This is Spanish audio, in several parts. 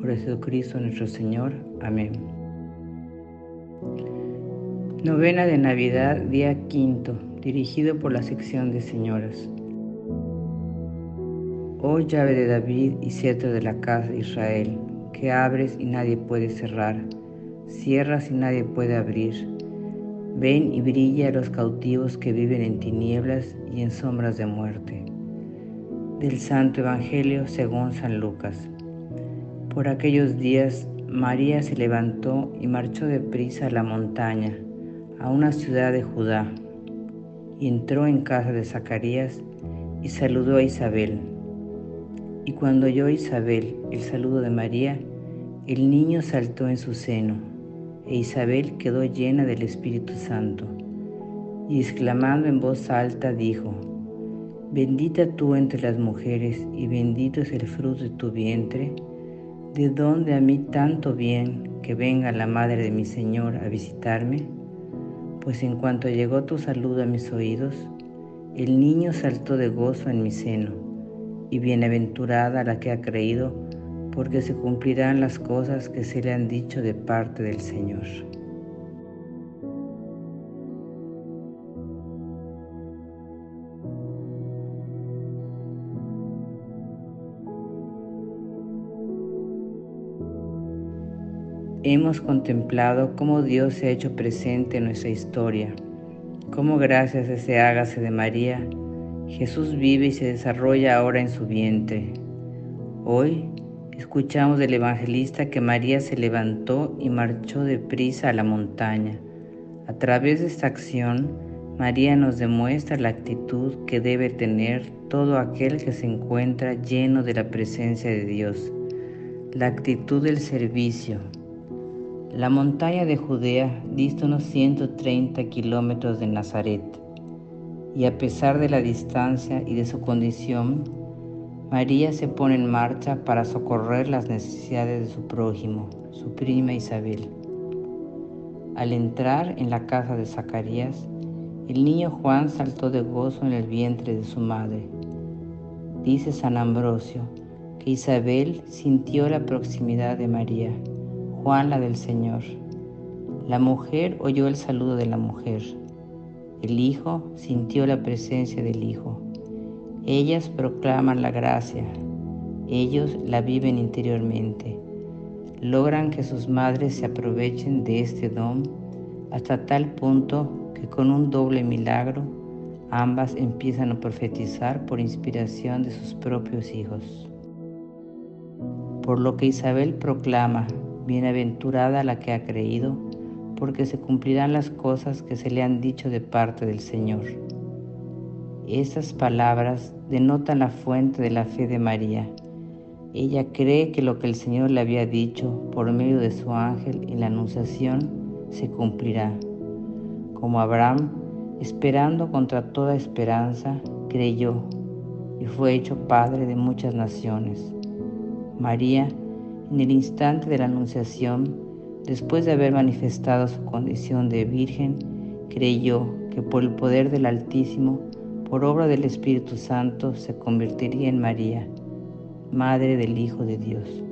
por Jesucristo nuestro Señor. Amén. Novena de Navidad, día quinto, dirigido por la sección de señoras. Oh llave de David y cetro de la casa de Israel, que abres y nadie puede cerrar, cierras y nadie puede abrir. Ven y brilla a los cautivos que viven en tinieblas y en sombras de muerte. Del Santo Evangelio según San Lucas. Por aquellos días María se levantó y marchó deprisa a la montaña, a una ciudad de Judá, entró en casa de Zacarías y saludó a Isabel. Y cuando oyó Isabel el saludo de María, el niño saltó en su seno, e Isabel quedó llena del Espíritu Santo, y exclamando en voz alta dijo, Bendita tú entre las mujeres, y bendito es el fruto de tu vientre, ¿De dónde a mí tanto bien que venga la madre de mi Señor a visitarme? Pues en cuanto llegó tu saludo a mis oídos, el niño saltó de gozo en mi seno, y bienaventurada la que ha creído, porque se cumplirán las cosas que se le han dicho de parte del Señor. Hemos contemplado cómo Dios se ha hecho presente en nuestra historia, cómo gracias a ese hágase de María, Jesús vive y se desarrolla ahora en su vientre. Hoy escuchamos del evangelista que María se levantó y marchó deprisa a la montaña. A través de esta acción, María nos demuestra la actitud que debe tener todo aquel que se encuentra lleno de la presencia de Dios, la actitud del servicio, la montaña de Judea dista unos 130 kilómetros de Nazaret, y a pesar de la distancia y de su condición, María se pone en marcha para socorrer las necesidades de su prójimo, su prima Isabel. Al entrar en la casa de Zacarías, el niño Juan saltó de gozo en el vientre de su madre. Dice San Ambrosio que Isabel sintió la proximidad de María Juan la del Señor. La mujer oyó el saludo de la mujer. El Hijo sintió la presencia del Hijo. Ellas proclaman la gracia. Ellos la viven interiormente. Logran que sus madres se aprovechen de este don hasta tal punto que con un doble milagro ambas empiezan a profetizar por inspiración de sus propios hijos. Por lo que Isabel proclama Bienaventurada la que ha creído, porque se cumplirán las cosas que se le han dicho de parte del Señor. Estas palabras denotan la fuente de la fe de María. Ella cree que lo que el Señor le había dicho por medio de su ángel en la Anunciación se cumplirá. Como Abraham, esperando contra toda esperanza, creyó y fue hecho padre de muchas naciones. María en el instante de la Anunciación, después de haber manifestado su condición de virgen, creyó que por el poder del Altísimo, por obra del Espíritu Santo, se convertiría en María, Madre del Hijo de Dios.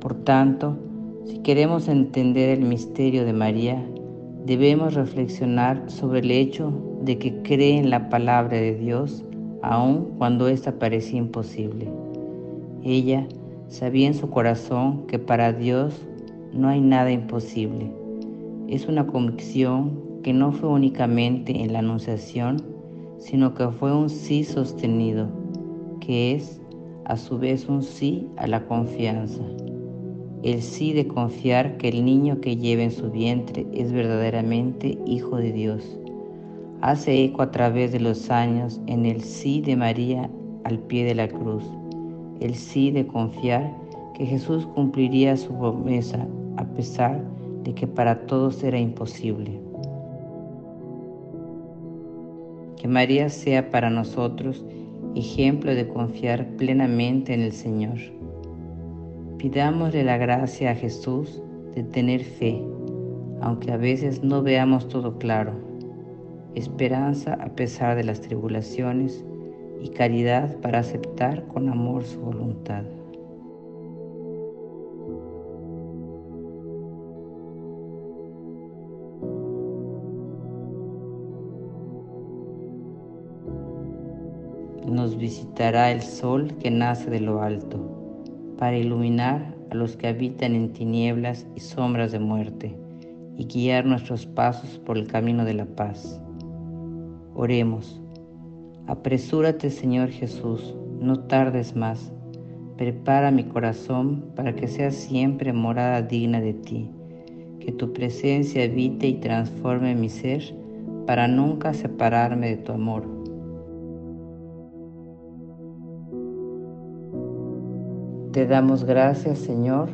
Por tanto, si queremos entender el misterio de María, debemos reflexionar sobre el hecho de que cree en la palabra de Dios aun cuando ésta parecía imposible. Ella Sabía en su corazón que para Dios no hay nada imposible. Es una convicción que no fue únicamente en la anunciación, sino que fue un sí sostenido, que es a su vez un sí a la confianza. El sí de confiar que el niño que lleva en su vientre es verdaderamente hijo de Dios. Hace eco a través de los años en el sí de María al pie de la cruz el sí de confiar que Jesús cumpliría su promesa a pesar de que para todos era imposible. Que María sea para nosotros ejemplo de confiar plenamente en el Señor. Pidámosle la gracia a Jesús de tener fe, aunque a veces no veamos todo claro, esperanza a pesar de las tribulaciones y caridad para aceptar con amor su voluntad. nos visitará el sol que nace de lo alto, para iluminar a los que habitan en tinieblas y sombras de muerte, y guiar nuestros pasos por el camino de la paz. Oremos. Apresúrate, Señor Jesús, no tardes más. Prepara mi corazón para que sea siempre morada digna de ti, que tu presencia habite y transforme mi ser para nunca separarme de tu amor Te damos gracias, Señor,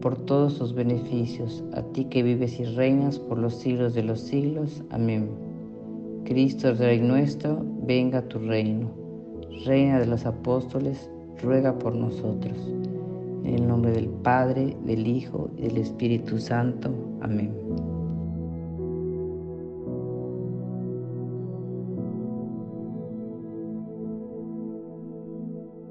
por todos tus beneficios, a ti que vives y reinas por los siglos de los siglos. Amén. Cristo, Rey nuestro, venga a tu reino. Reina de los apóstoles, ruega por nosotros. En el nombre del Padre, del Hijo y del Espíritu Santo. Amén.